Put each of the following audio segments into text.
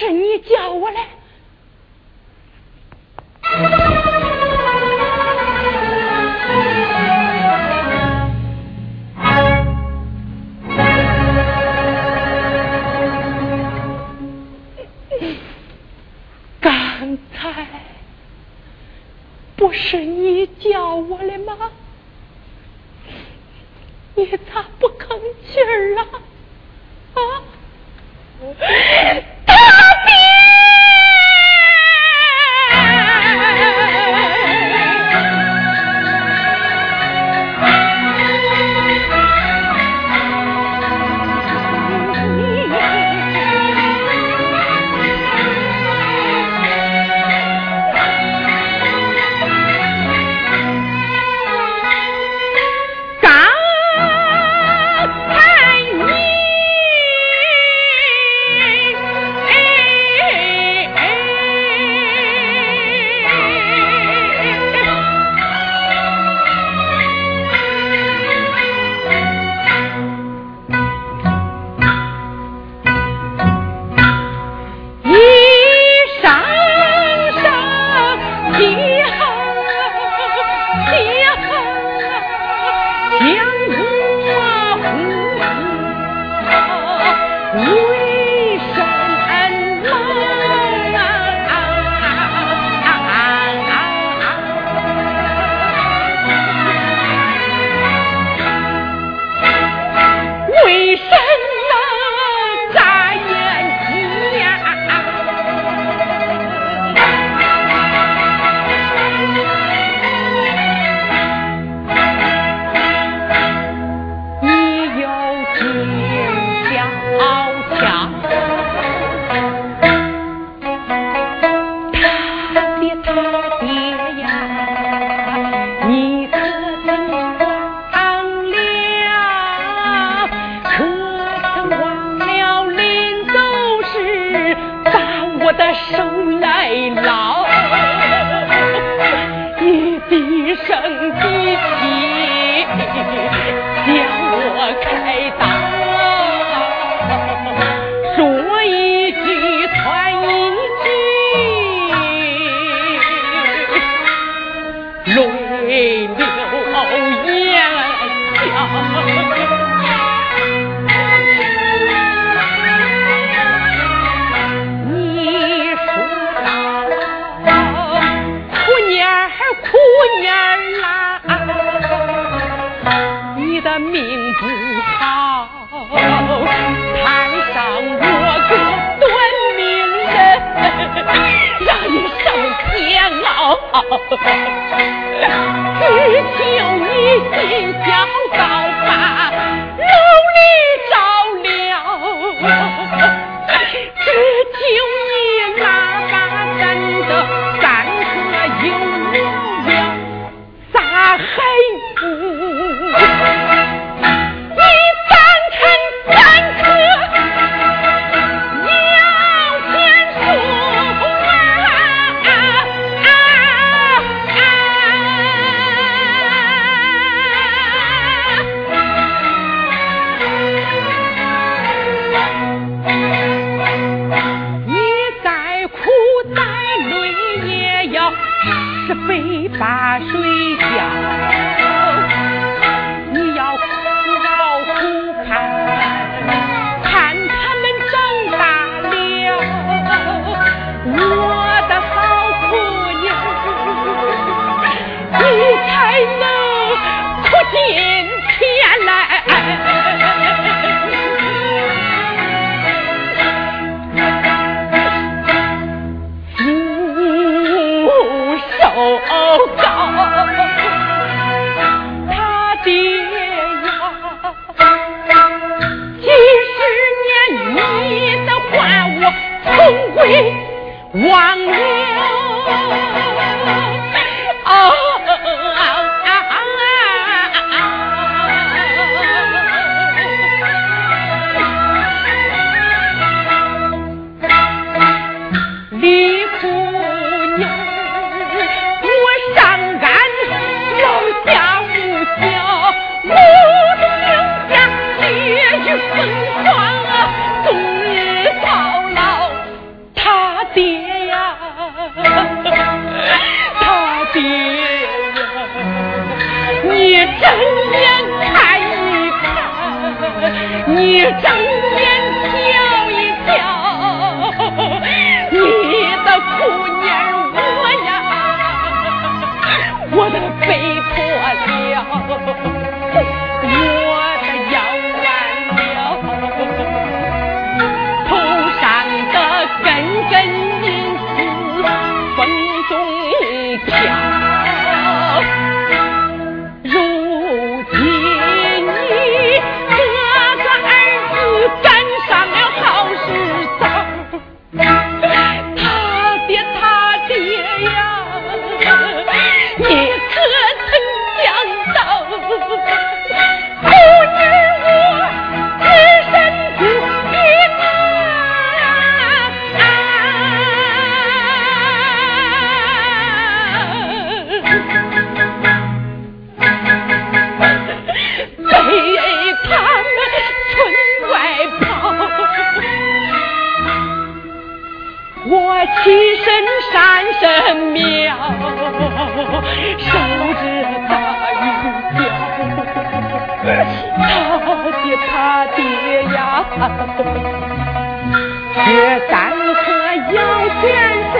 是你叫我来。一身山神庙，手执大玉雕。他爹他爹呀，却单可要见谁？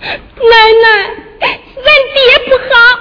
奶奶，咱爹不好。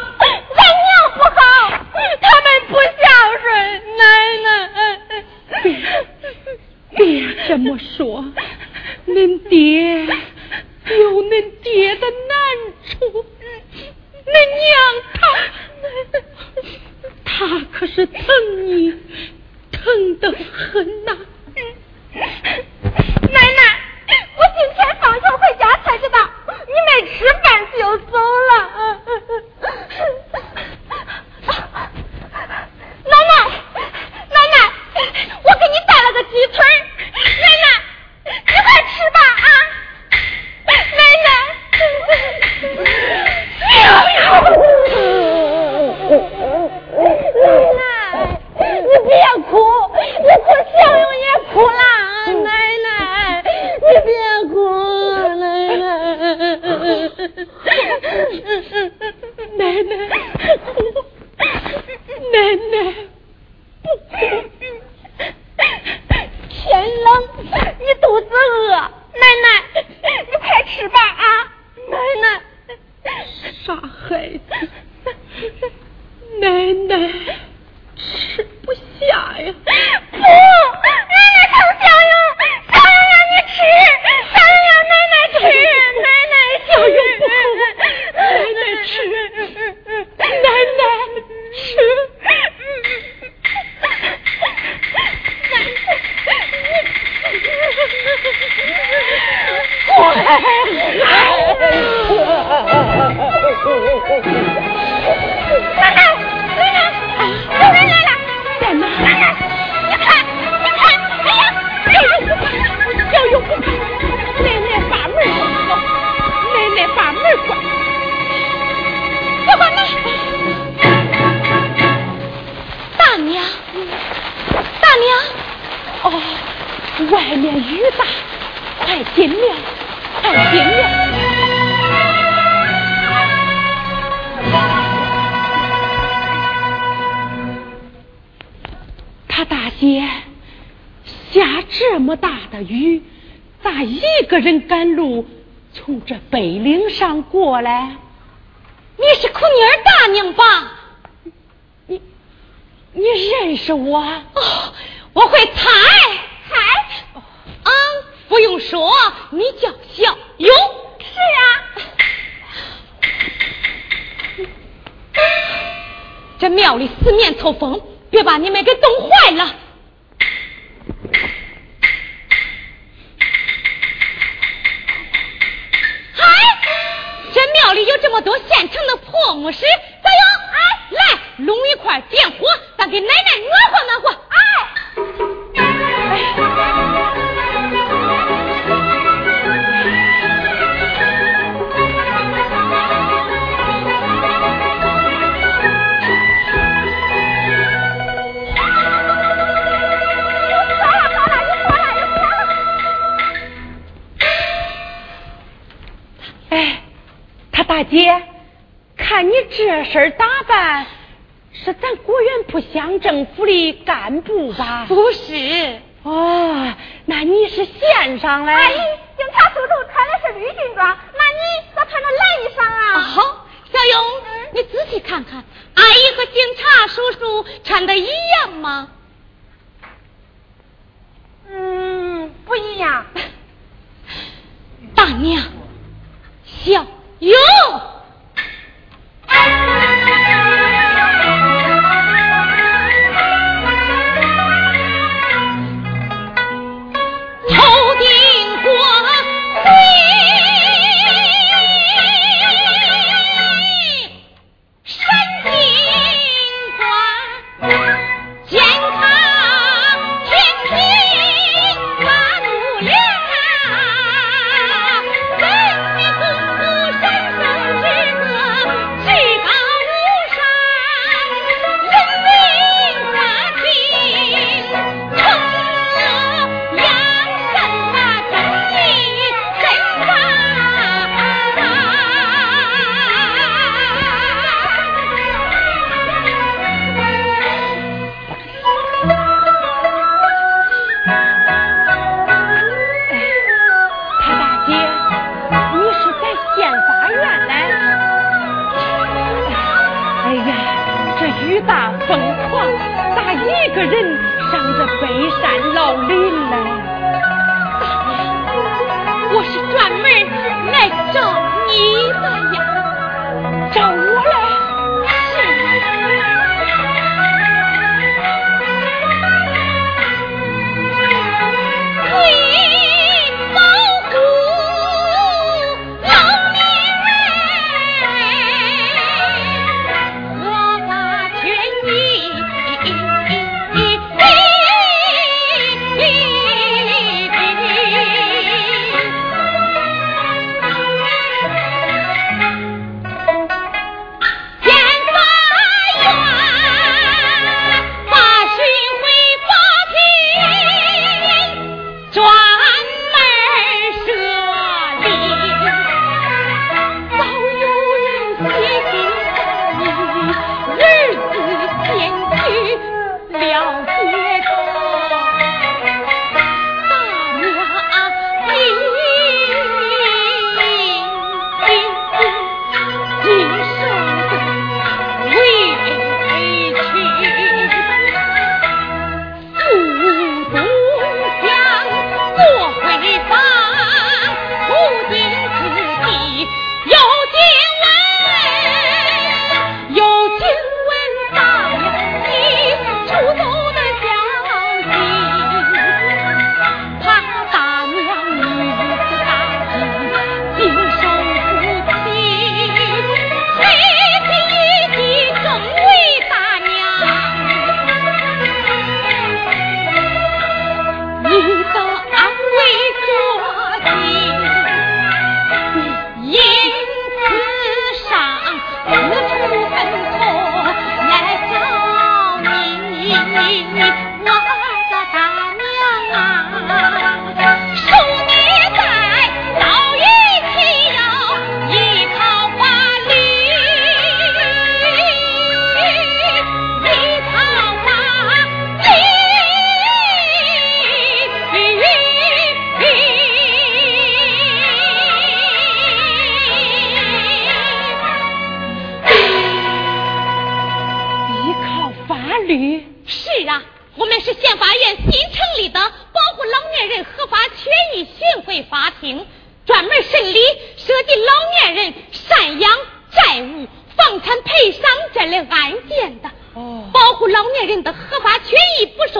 过来，你是苦妮儿大娘吧？你你认识我？哦，我会猜猜。啊，不用说，你叫小勇。是啊。这庙里四面透风，别把你们给冻坏了。木石，咋样？哎，来弄一块点火，咱给奶奶暖和暖和。大姐，身打扮，是咱果园铺乡政府的干部吧？不是。哦，那你是县上的？阿姨，警察叔叔穿的是绿军装，那你咋穿着蓝衣裳啊？好，小勇，你仔细看看，阿姨和警察叔叔穿的一样吗？嗯，不一样？大娘，小有。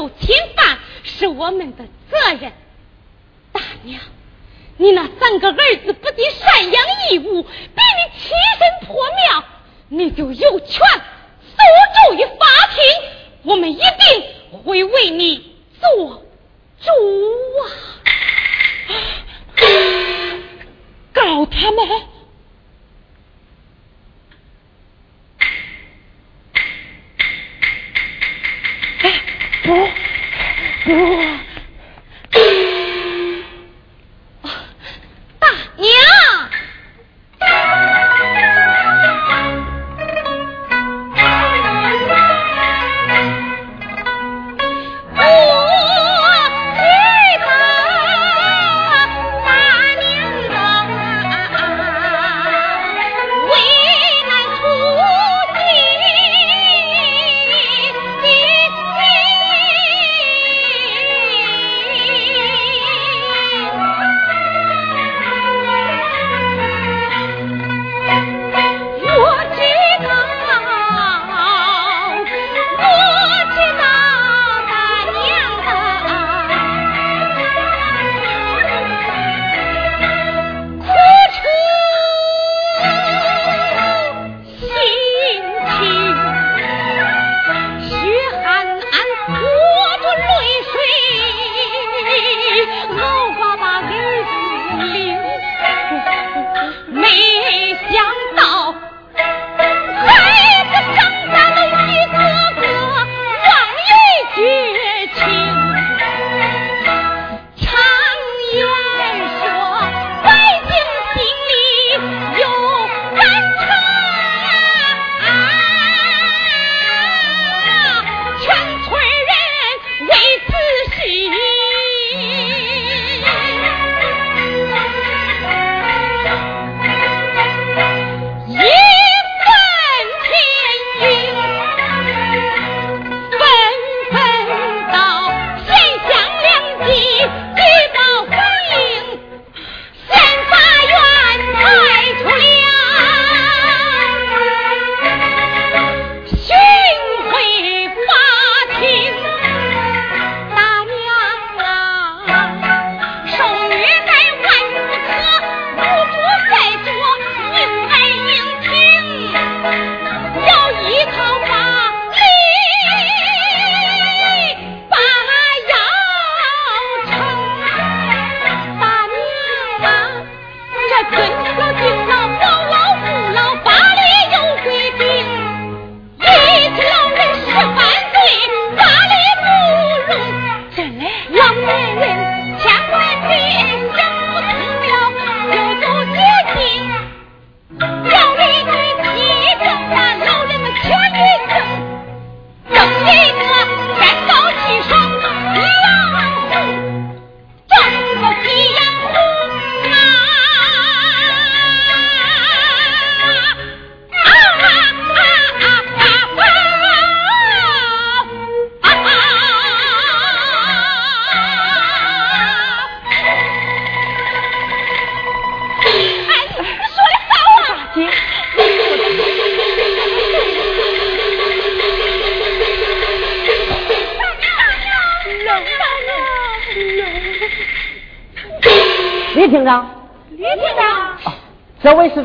侵犯是我们的责任，大娘，你那三个儿子不仅赡养义务，比你欺身破庙，你就有权诉诸于法庭，我们一定会为你做主啊。告他们。 โอ้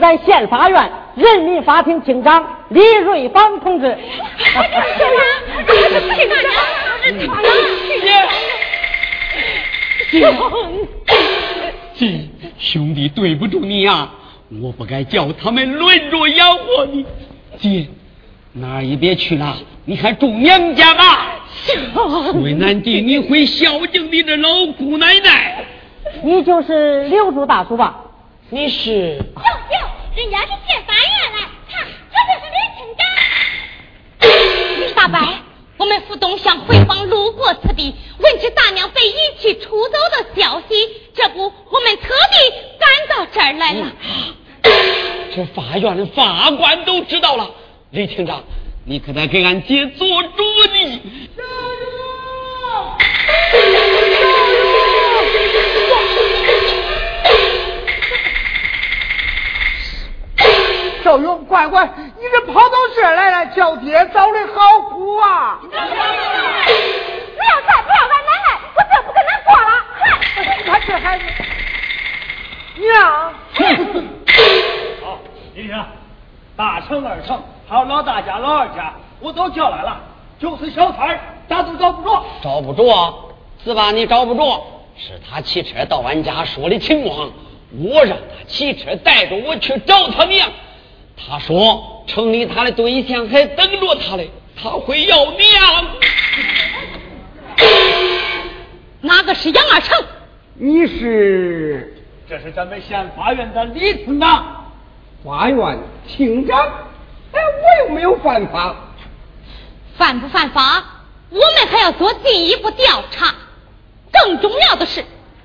咱县法院人民法庭庭长李瑞芳同志。厅长，这是厅长，兄弟，兄弟对不住你啊！我不该叫他们轮着养活你。姐，哪儿也别去了，你还住娘家吧。为难弟，你会孝敬你的老姑奶奶。你就是刘柱大叔吧？你是？院的法官都知道了，李厅长，你可得给俺姐做主呢。赵勇，乖乖，你这跑到这儿来了，叫爹找的好苦啊！不要再不要俺奶奶，我就不跟他过了。你看这孩子，娘。好，李生，大成、二成，还有老大家、老二家，我都叫来了。就是小三儿，咋都找不着？找不着，是吧？你找不着，是他骑车到俺家说的情况，我让他骑车带着我去找他娘。他说城里他的对象还等着他嘞，他会要娘。哪个是杨二成？你是？这是咱们县法院的李村长。法院厅长？哎，我又没有犯法。犯不犯法？我们还要做进一步调查。更重要的是，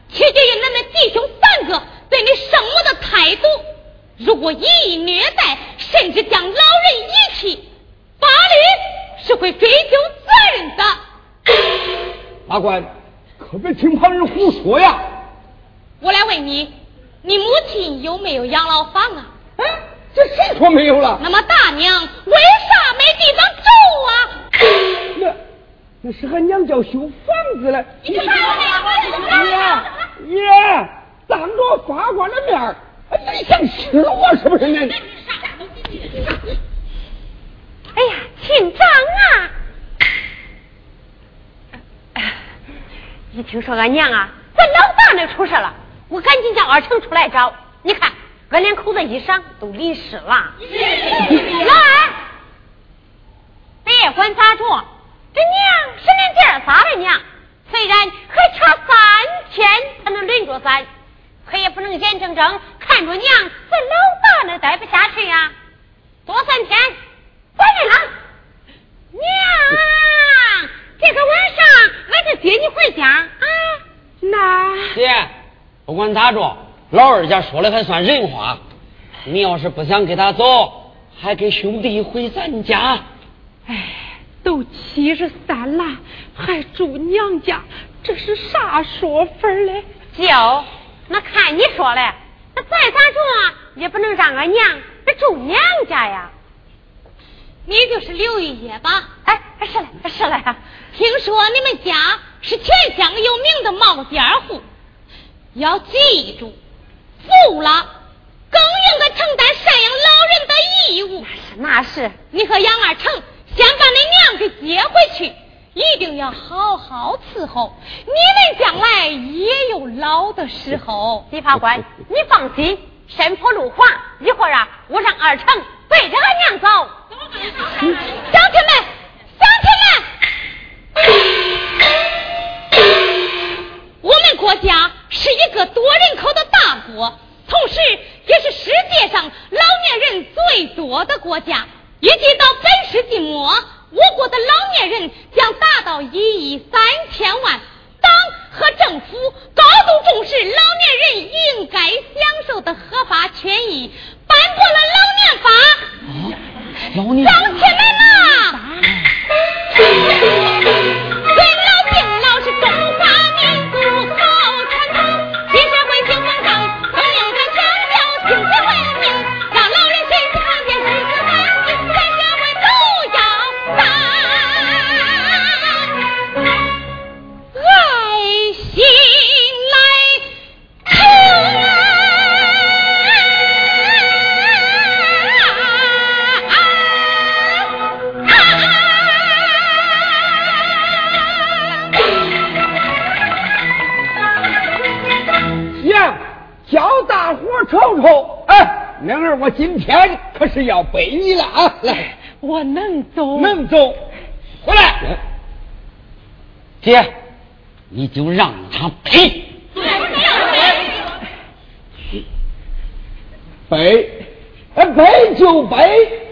取决于恁们弟兄三个对你生母的态度。如果以虐待，甚至将老人遗弃，法律是会追究责任的。法官，可别听旁人胡说呀！我来问你，你母亲有没有养老房啊？哎，这谁说没有了？那么大娘为啥没地方住啊？那那是俺娘叫修房子了。你看我爷爷，当着法官的面儿。你想吃我是不是呢？哎呀，亲长啊！一听说俺娘啊，在老大那出事了，我赶紧叫二成出来找。你看，俺两口子衣裳都淋湿了。老二，别管咋着，这娘是恁爹仨的娘，虽然还差三天才能轮着咱。可也不能眼睁睁看着娘在老大那待不下去呀！多三天，怀孕了。娘，这个晚上俺就接你回家啊。那姐，不管咋着，老二家说的还算人话。你要是不想跟他走，还跟兄弟回咱家。哎，都七十三了，还住娘家，这是啥说法嘞？叫。那看你说嘞，那再咋着也不能让俺娘住娘家呀。你就是刘玉叶吧？哎，是嘞，是嘞。听说你们家是全乡有名的冒尖户，要记住，富了更应该承担赡养老人的义务。那是，那是。你和杨二成先把你娘给接回去。一定要好好伺候，你们将来也有老的时候。李法官，你放心，山坡路滑，一会儿啊，我让二成背着俺娘走。乡亲们，乡亲们，我们国家是一个多人口的大国，同时也是世界上老年人最多的国家。预计到本世纪末，我国的老年人将达到一亿三千万。党和政府高度重视老年人应该享受的合法权益，颁布了老年法。老年涨起来了。我今天可是要背你了啊！来，我能走，能走，回来。姐，你就让他背。背，哎，背就背。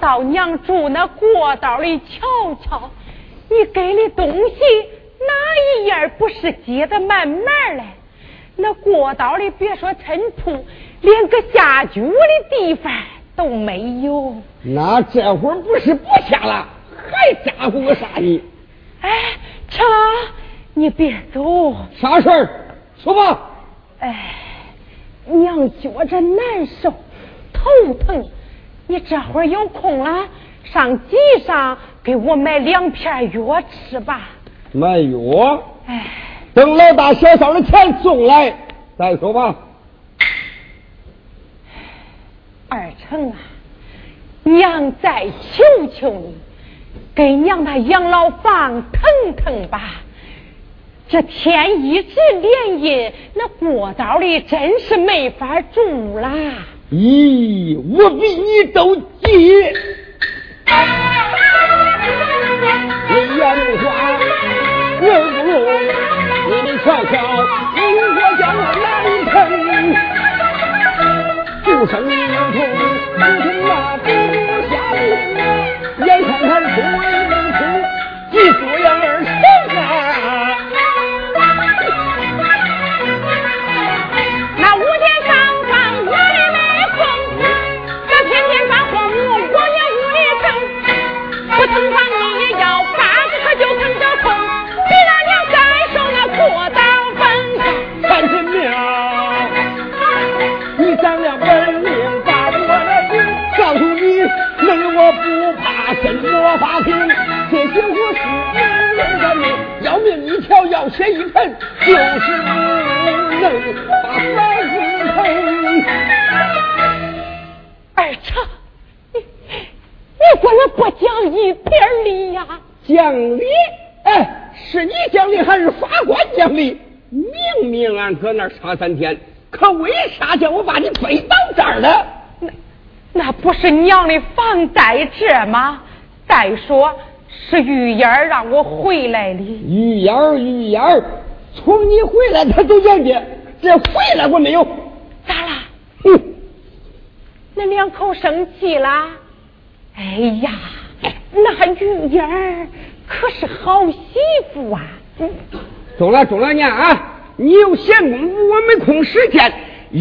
到娘住那过道里瞧瞧，你给的东西哪一样不是接的满满的？那过道里别说尘土，连个下脚的地方都没有。那这会儿不是不下了，还咋呼个啥呢？哎，成，你别走。啥事儿？说吧。哎，娘觉着难受，头疼。你这会儿有空了，上集上给我买两片药吃吧。买药？哎，等老大小嫂的钱送来再说吧。二成啊，娘再求求你，给娘那养老房腾腾吧。这天一直连阴，那过道里真是没法住啦。咦，我比你都急。那差三天，可为啥叫我把你背到这儿了？那那不是娘的房贷这吗？再说是玉烟让我回来的。玉烟玉烟从你回来他就讲的，这回来过没有？咋了？嗯，那两口生气啦？哎呀，那玉烟可是好媳妇啊！中了中了娘啊！你有闲工夫，我没空时间，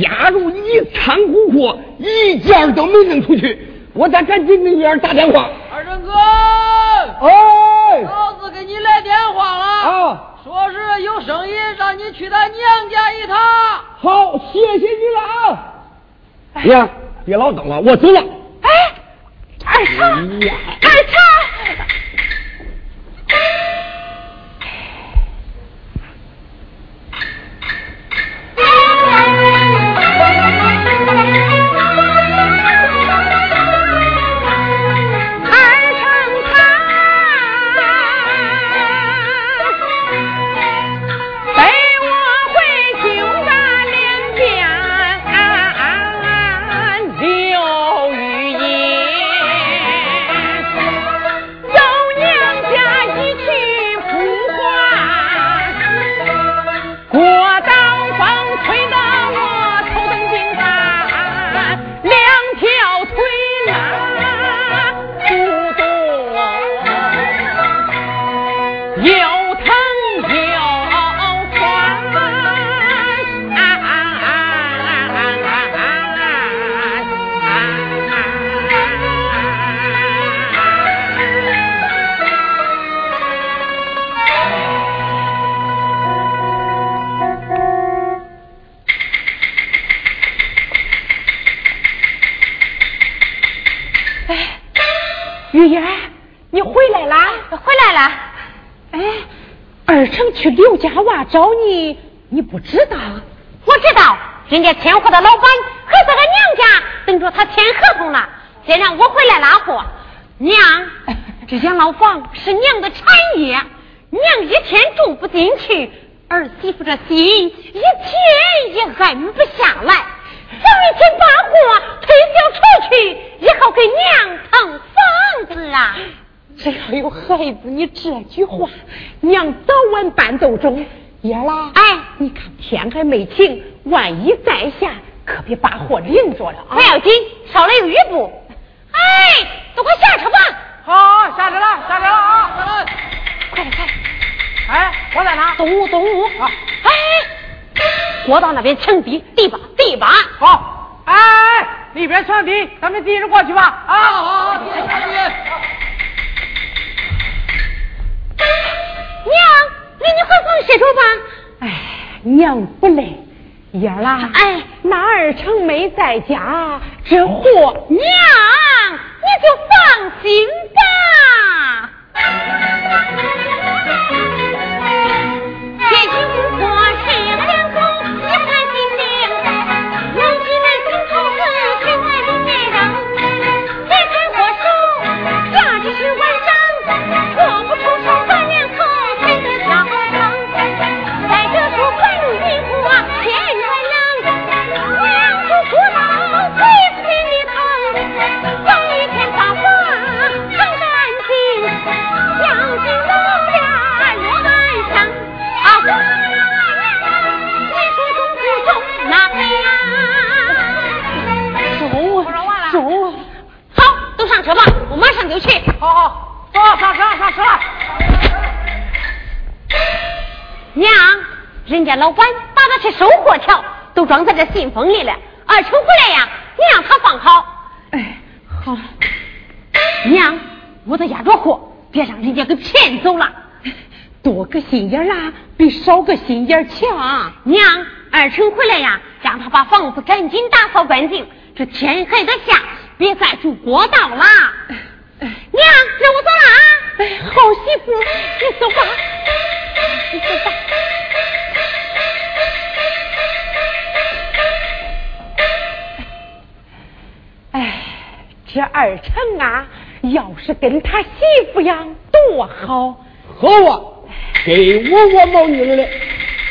押入一仓库货，一件都没扔出去。我得赶紧给女儿打电话。二成哥，哎，老子给你来电话了，啊，说是有生意让你去他娘家一趟。好，谢谢你了啊！娘，别老等了，我走了。哎，二成，哎呀二成。二成去刘家洼找你，你不知道？我知道，人家签货的老板还在俺娘家等着他签合同呢。先让我回来拉货。娘，这养老房是娘的产业，娘一天住不进去，儿媳妇这心一天也安不下来。早一天把货推销出去，以后给娘腾房子啊！只要有孩子，你这句话，娘早晚搬都中。爷啦，哎，你看天还没晴，万一再下，可别把货淋着了啊！不要紧，少了有雨布。哎，都快下车吧！好，下车了，下车了啊！下车。快点，快点！哎，我在哪？东屋，东屋。啊哎，过道那边墙壁，地吧，地吧。好，哎，里边墙地，咱们继续过去吧。啊，好好好，继续继续。娘，你你何方施主吧？哎，娘不累，爷儿啦，哎，那二成没在家，这货娘，你就放心吧。个心眼强。娘，二成回来呀，让他把房子赶紧打扫干净，这天还得下，别再住过道了。娘，那我走了啊。哎，好媳妇，你走吧。哎，这二成啊，要是跟他媳妇样多好。好啊，给我我毛女儿了。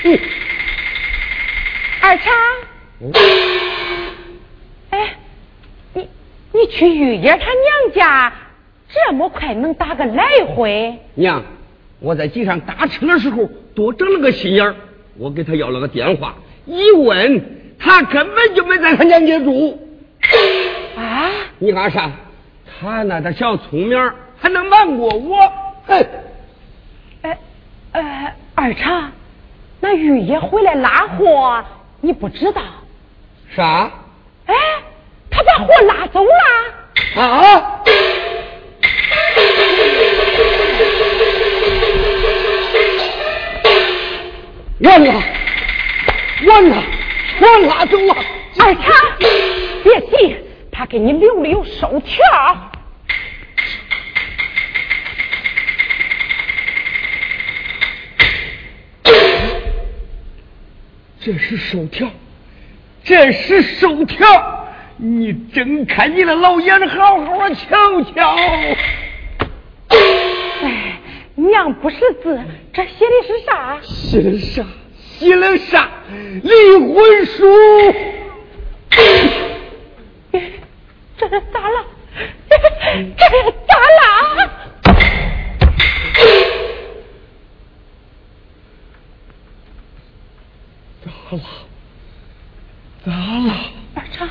嗯，二成，哎，你你去玉叶他娘家，这么快能打个来回？娘，我在街上打车的时候多整了个心眼儿，我给他要了个电话，一问他根本就没在他娘家住。啊？你干啥？他那点小聪明还能瞒过我？哼！哎呃，二茶，那玉爷回来拉货，你不知道？啥？哎，他把货拉走了。啊！完了，完了，全拉走了。二茶，别急，他给你留了有收条。这是收条，这是收条，你睁开你的老眼，好好瞧瞧。哎，娘不识字，这写的是啥？写的啥？写了啥？离婚书。这是咋了？这是咋了？咋了？咋了？二成，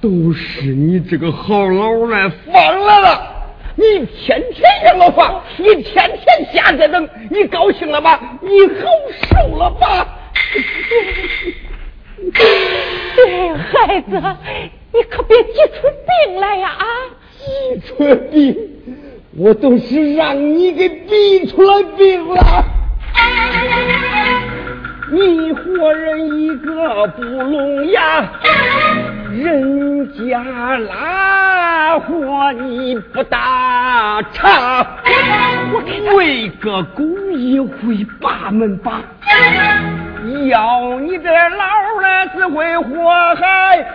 都是你这个好老赖放了了。你天天让我放，你天天瞎折腾，你高兴了吧？你好受了吧？对，孩子，你可别急出病来呀！啊，急出病，我都是让你给逼出来病了。你活人一个不聋哑，人家拉活你不打岔，为个公益会把门把，要你这老儿只会祸害。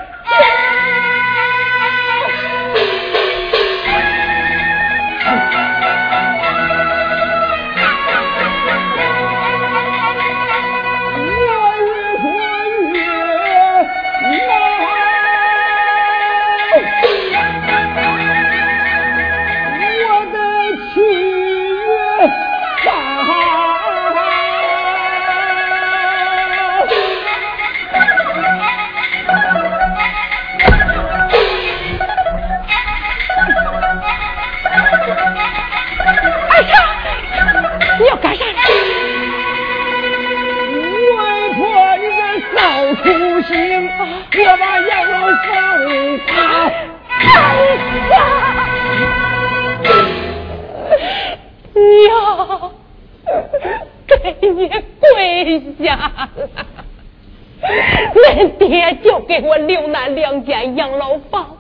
少粗心，我把杨老放他。娘，给你跪下了。恁爹就给我留那两间养老房，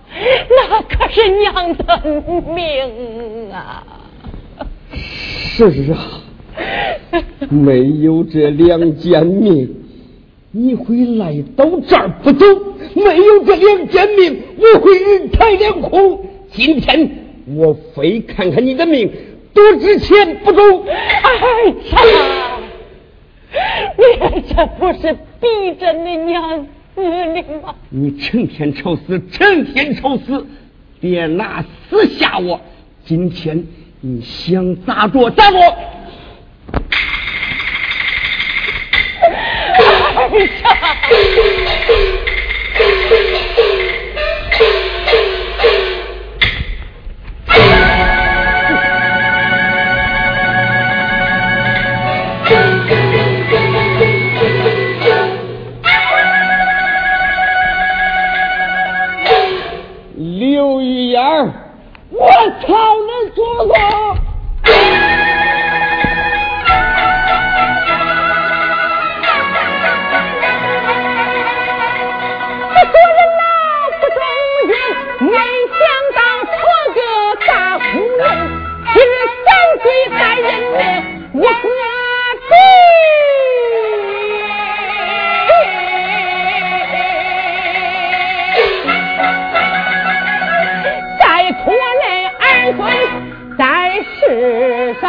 那可是娘的命啊！是啊，没有这两间命，你会来到这儿不走；没有这两件命，我会人财两空。今天我非看看你的命多值钱不中。哎呀，你这不是逼着你娘死的吗？你成天愁死，成天愁死，别拿死吓我。今天你想咋着咋着。哎呀！刘玉燕儿，我操你祖宗！对三人民无处理再拖累儿孙在世上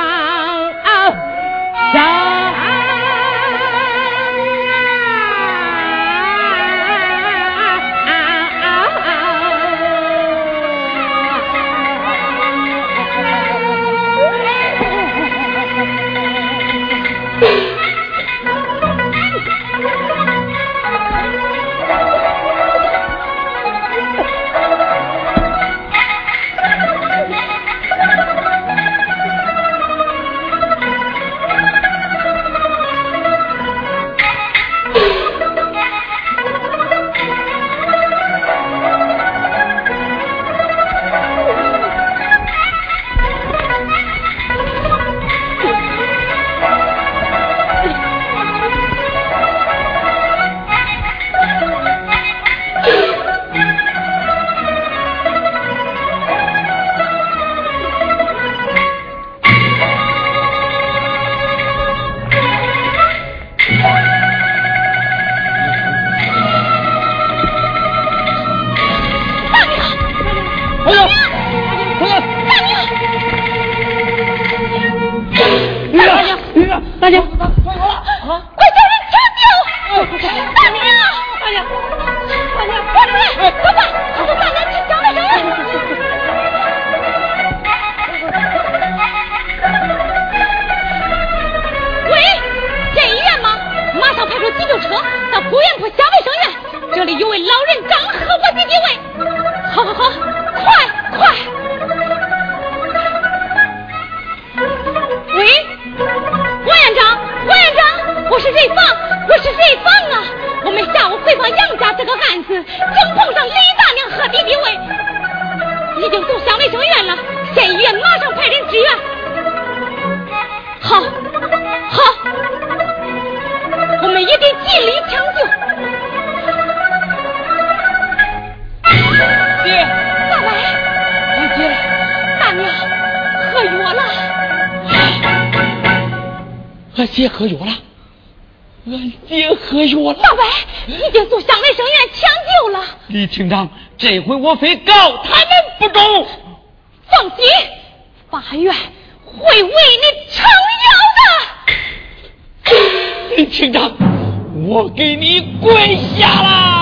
老人家姐喝药了，俺爹喝药了。大白已经送乡卫生院抢救了。李厅长，这回我非告他们不中。放心，法院会为你撑腰的。李厅长，我给你跪下了。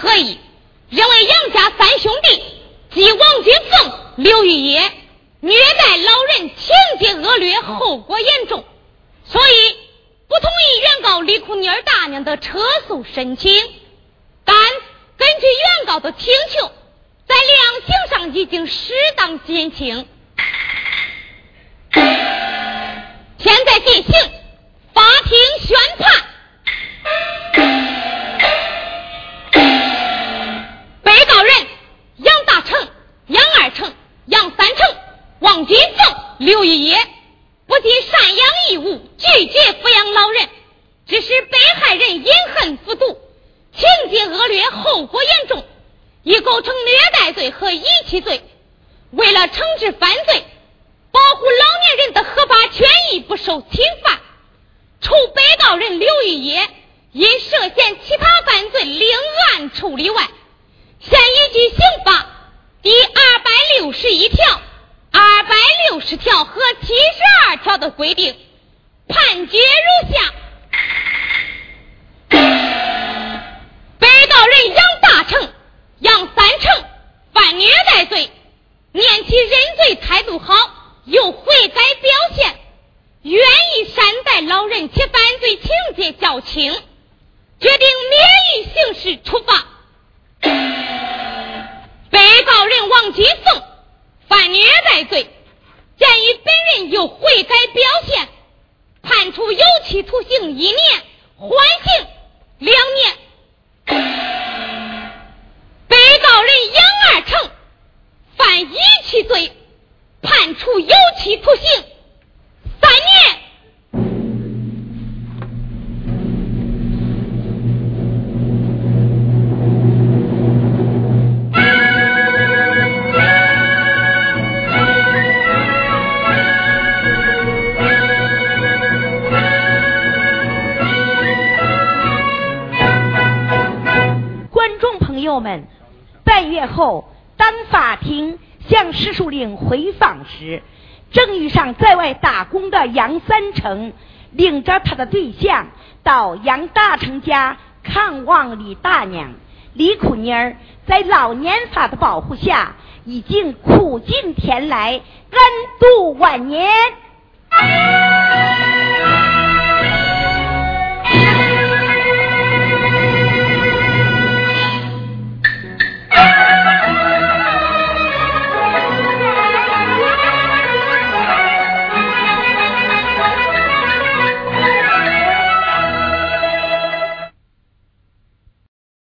合议，认为杨家三兄弟即王金凤、刘玉叶虐待老人，情节恶劣，后果严重，所以不同意原告李库妮儿大娘的撤诉申请。但根据原告的请求，在量刑上已经适当减轻。现在进行法庭宣判。杨三成、王金凤、刘玉叶不仅赡养义务，拒绝抚养老人，致使被害人饮恨服毒，情节恶劣，后果严重，已构成虐待罪和遗弃罪。为了惩治犯罪，保护老年人的合法权益不受侵犯，除被告人刘玉叶因涉嫌其他犯罪另案处理外，现依据刑法。第二百六十一条、二百六十条和七十二条的规定，判决如下：被告人杨大成、杨三成犯虐待罪，念其认罪态度好，有悔改表现，愿意善待老人，且犯罪情节较轻，决定免于刑事处罚。被告人王金凤犯虐待罪鉴于本人有悔改表现判处有期徒刑一年缓刑两年。被告人杨二成犯遗弃罪判处有期徒刑三年月后，当法庭向石树岭回访时，正遇上在外打工的杨三成，领着他的对象到杨大成家看望李大娘。李苦妮儿在老年法的保护下，已经苦尽甜来，安度晚年。